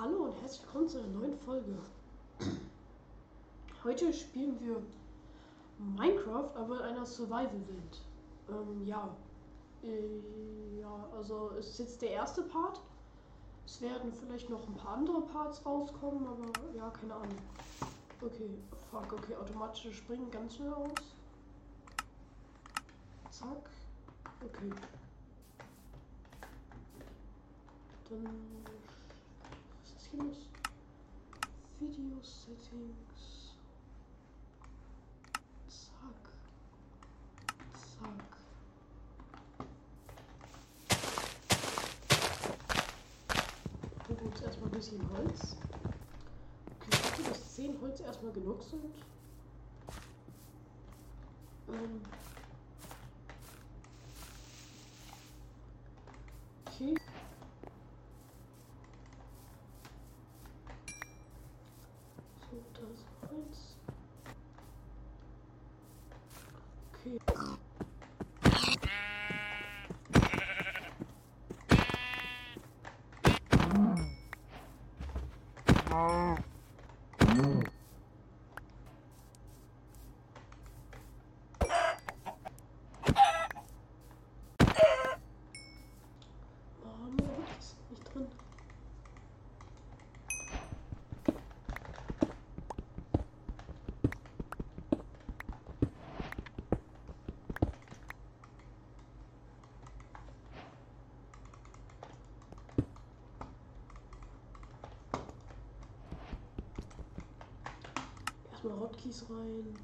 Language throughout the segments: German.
Hallo und herzlich willkommen zu einer neuen Folge. Heute spielen wir Minecraft, aber in einer Survival-Welt. Ähm, ja. Äh, ja, also es ist jetzt der erste Part. Es werden vielleicht noch ein paar andere Parts rauskommen, aber ja, keine Ahnung. Okay, fuck, okay, automatische Springen ganz schnell aus. Zack. Okay. Dann. Los? Video Settings. Zack. Zack. Gucken uns erstmal ein bisschen Holz. Okay, dass 10 Holz erstmal genug sind. Ähm. Okay. So, da ist Holz. Okay. Oh, nee, das ist nicht drin. Erstmal Hotkeys rein.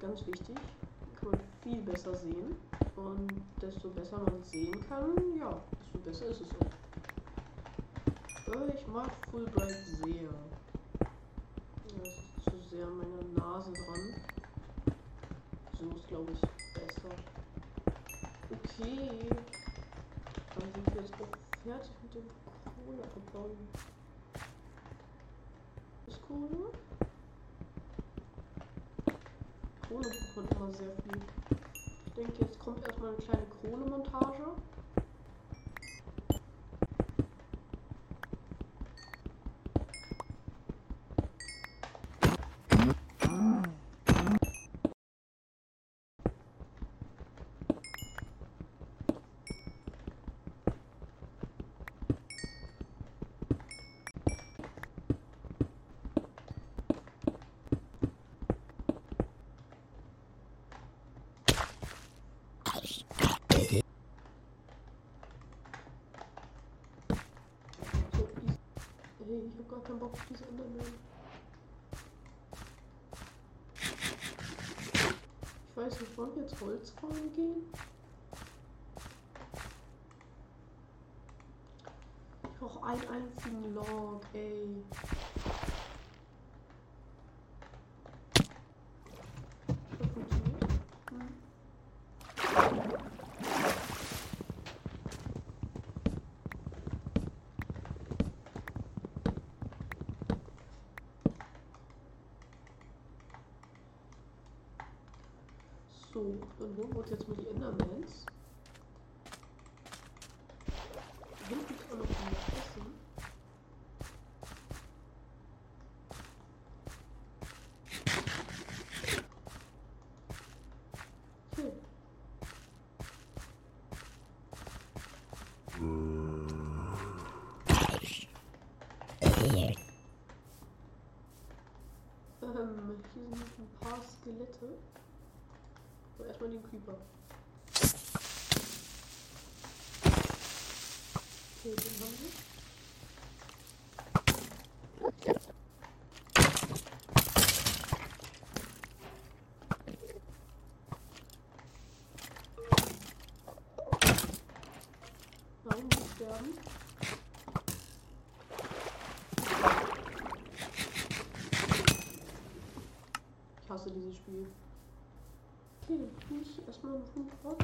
Ganz wichtig. Kann man viel besser sehen. Und desto besser man sehen kann, ja, desto besser ist es auch. Ich mag Fulbright sehr. Das ist zu sehr an meiner Nase dran. So ist, glaube ich, besser. Okay. Dann sind wir jetzt auch fertig mit dem Kohle abbauen. Ist Kohle? Kohle man immer sehr viel. Ich denke, jetzt kommt erstmal eine kleine Kohlemontage. So, easy. Hey, ich hab gar keinen Bock auf diese Enderman. Ich weiß nicht, wollen wir jetzt Holz fahren gehen? Ich brauche einen einzigen Log, ey. Das funktioniert. Hm. So, und holen wir jetzt mal die Endermans. Da hinten kann man noch was essen. Ähm, hier sind ein paar Skelette. Erstmal den Creeper. Okay, den haben wir. Ich hasse dieses Spiel. Ich erstmal einen Hund raus.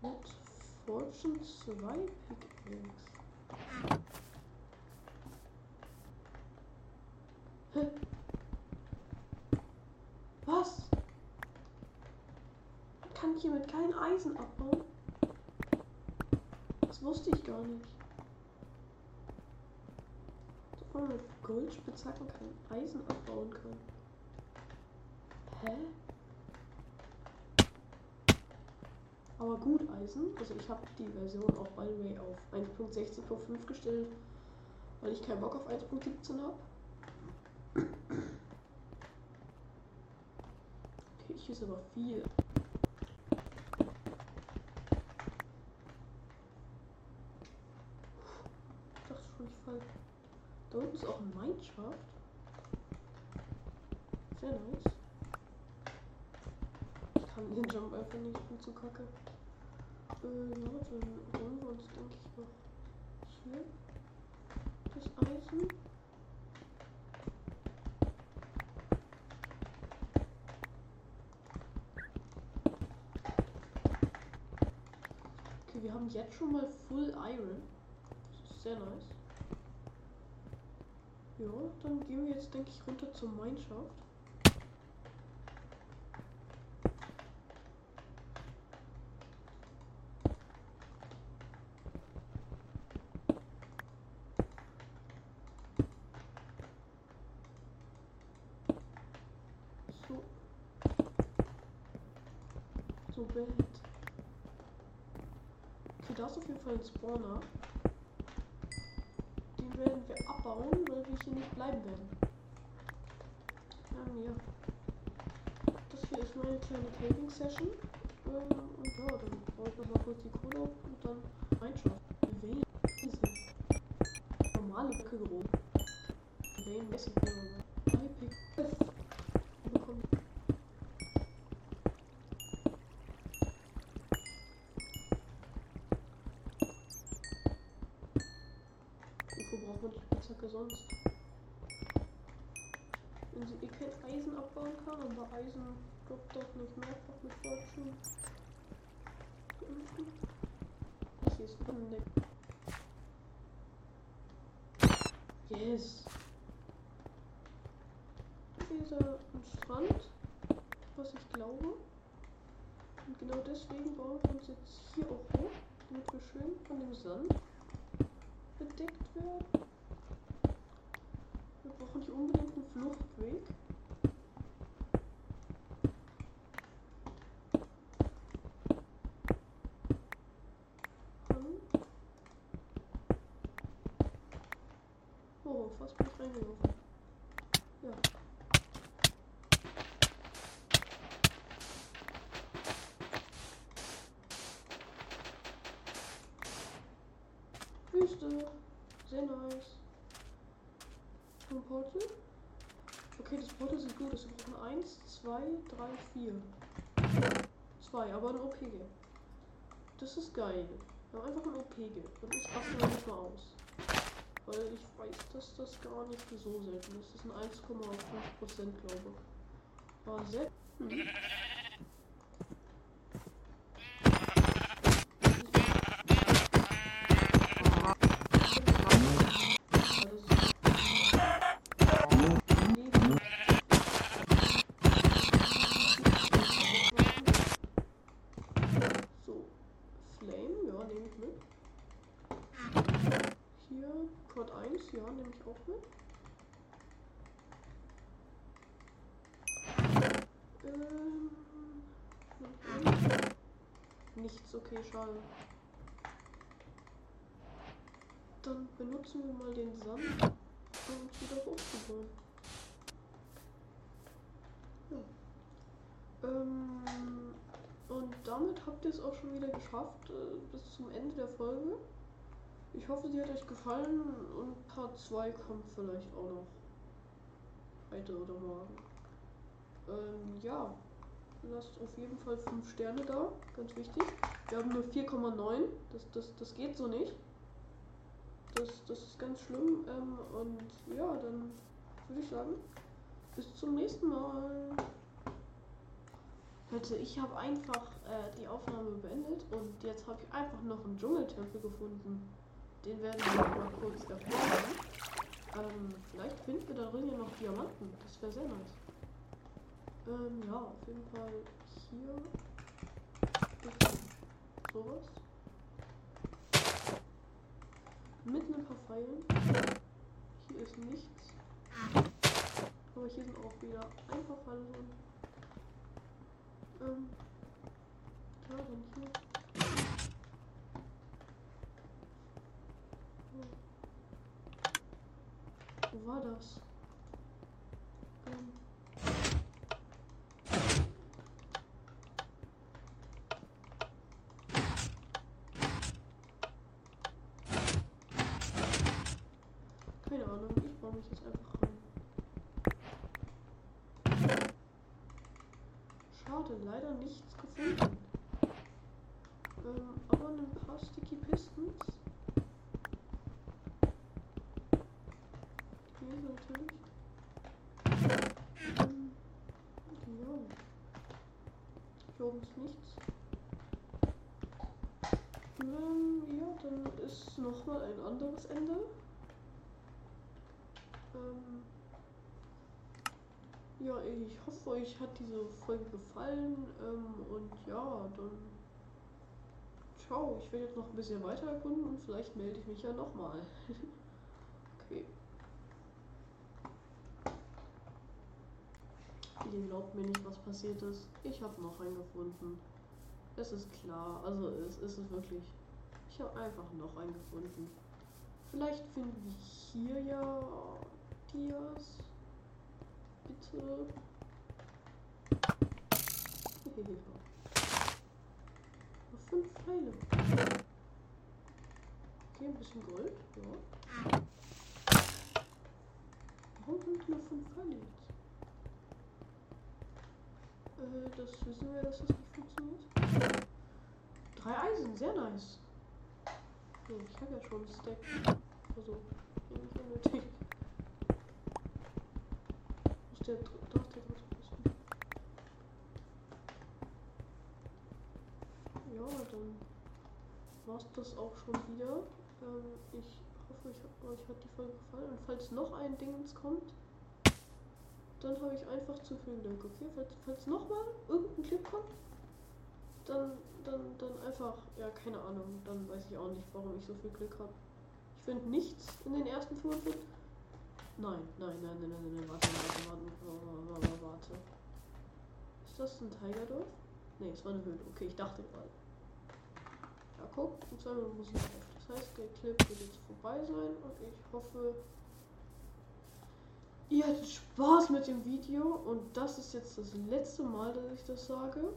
Mit Fortune 2 Pickaxe. Was? Kann ich hiermit kein Eisen abbauen? Das wusste ich gar nicht. Dass man mit Goldspitzhacken kein Eisen abbauen kann. Hä? Aber gut Eisen. Also ich habe die Version auch by the way auf 1.16.5 gestellt, weil ich keinen Bock auf 1.17 habe. Okay, hier ist aber viel. Ich dachte schon, ich fall. Da unten ist auch ein Mineshaft. Sehr nice. Ich kann den Jump einfach nicht, ich bin zu kacke. Äh, ja, dann holen wir uns, denke ich, noch hier das Eisen. Okay, wir haben jetzt schon mal Full Iron. Das ist sehr nice. Ja, dann gehen wir jetzt, denke ich, runter zur Mineshaft. So. Bad. Okay, da ist auf jeden Fall ein Spawner. Den werden wir abbauen, weil wir hier nicht bleiben werden. Ja. Das hier ist meine kleine Caving Session. Ähm, und ja, dann baue ich nochmal kurz die Kohle und dann diese normale Blöcke gehoben. Wayne, Drei Pick. Sonst? Wenn sie eh kein Eisen abbauen kann, aber Eisen droppt doch nicht mehrfach mit Fortune. Hier ist ein Deck. Yes! Hier ist ein Strand, was ich glaube. Und genau deswegen bauen wir uns jetzt hier auch hoch, damit wir schön von dem Sand bedeckt werden. Brauchen hier unbedingt einen Fluchtweg. Oh, fast bin ich reingelaufen. Ja. Wüste. Sehr nice. Ein Portal. Okay, das Portal sieht gut aus. Wir brauchen 1, 2, 3, 4. 2, aber ein OPG. Das ist geil. Wir haben einfach ein OPG. Und ich raste noch nicht mal aus. Weil ich weiß, dass das gar nicht so selten ist. Das sind 1,5% glaube ich. War sehr. Hm. So, Flame, ja, nehme ich mit. Hier, Code 1, ja, nehme ich auch mit. Ähm, nichts, okay, schade. Dann benutzen wir mal den Sand, um uns wieder hochzubauen. Ja. Ähm, und damit habt ihr es auch schon wieder geschafft äh, bis zum Ende der Folge. Ich hoffe, sie hat euch gefallen und Part 2 kommt vielleicht auch noch heute oder morgen. Ähm, ja, lasst auf jeden Fall 5 Sterne da, ganz wichtig. Wir haben nur 4,9, das, das, das geht so nicht. Das, das ist ganz schlimm. Ähm, und ja, dann würde ich sagen, bis zum nächsten Mal. Leute, ich habe einfach äh, die Aufnahme beendet und jetzt habe ich einfach noch einen Dschungeltempel gefunden. Den werden wir mal kurz erforschen. Ähm, vielleicht finden wir darin ja noch Diamanten. Das wäre sehr nice. Ähm, ja, auf jeden Fall hier ist sowas. Mit ein paar Pfeilen. Hier ist nichts. Aber hier sind auch wieder ein paar Fallen. Ähm, ja, dann hier. Wo war das? Ähm. Keine Ahnung, ich baue mich jetzt einfach rein. Schade, leider nichts gefunden. Ähm, aber ein paar Sticky Pistons. Hier natürlich. Ähm, ja. Hier oben ist nichts. Ähm, ja, dann ist nochmal ein anderes Ende. Ähm, ja, ich hoffe, euch hat diese Folge gefallen. Ähm, und ja, dann ciao. Ich werde jetzt noch ein bisschen weiter erkunden und vielleicht melde ich mich ja nochmal. okay. Ihr glaubt mir nicht, was passiert ist. Ich habe noch einen gefunden. Es ist klar. Also es ist es wirklich. Ich habe einfach noch einen gefunden. Vielleicht finden wir hier ja Dias. Bitte. Nur fünf Pfeile. Okay, ein bisschen Gold. Ja. Warum sind nur fünf Pfeile jetzt? Äh, das wissen wir, dass das nicht funktioniert. Drei Eisen, sehr nice. Ich habe ja schon einen Stack. Also, nicht unnötig. Der doch der dritte Posten? Ja, dann war's das auch schon wieder. Ähm, ich hoffe, ich hab, euch hat die Folge gefallen. Und falls noch ein Dingens kommt, dann habe ich einfach zu viel Glück, okay? Falls, falls nochmal irgendein Clip kommt, dann, dann, dann einfach, ja, keine Ahnung, dann weiß ich auch nicht, warum ich so viel Glück habe. Ich finde nichts in den ersten 45. Nein, nein, nein, nein, nein, nein, warte, warte, warte, warte, warte. Ist das ein Tigerdorf? Nee, es war eine Höhle. Okay, ich dachte gerade. Ja, guck, und zweimal Musik auf. Das heißt, der Clip wird jetzt vorbei sein und ich hoffe, ihr hattet Spaß mit dem Video und das ist jetzt das letzte Mal, dass ich das sage.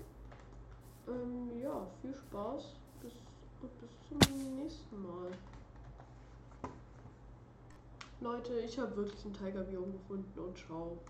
Ähm, ja, viel Spaß bis, und bis zum nächsten Mal. Leute, ich habe wirklich ein Tiger-Biom gefunden und ciao.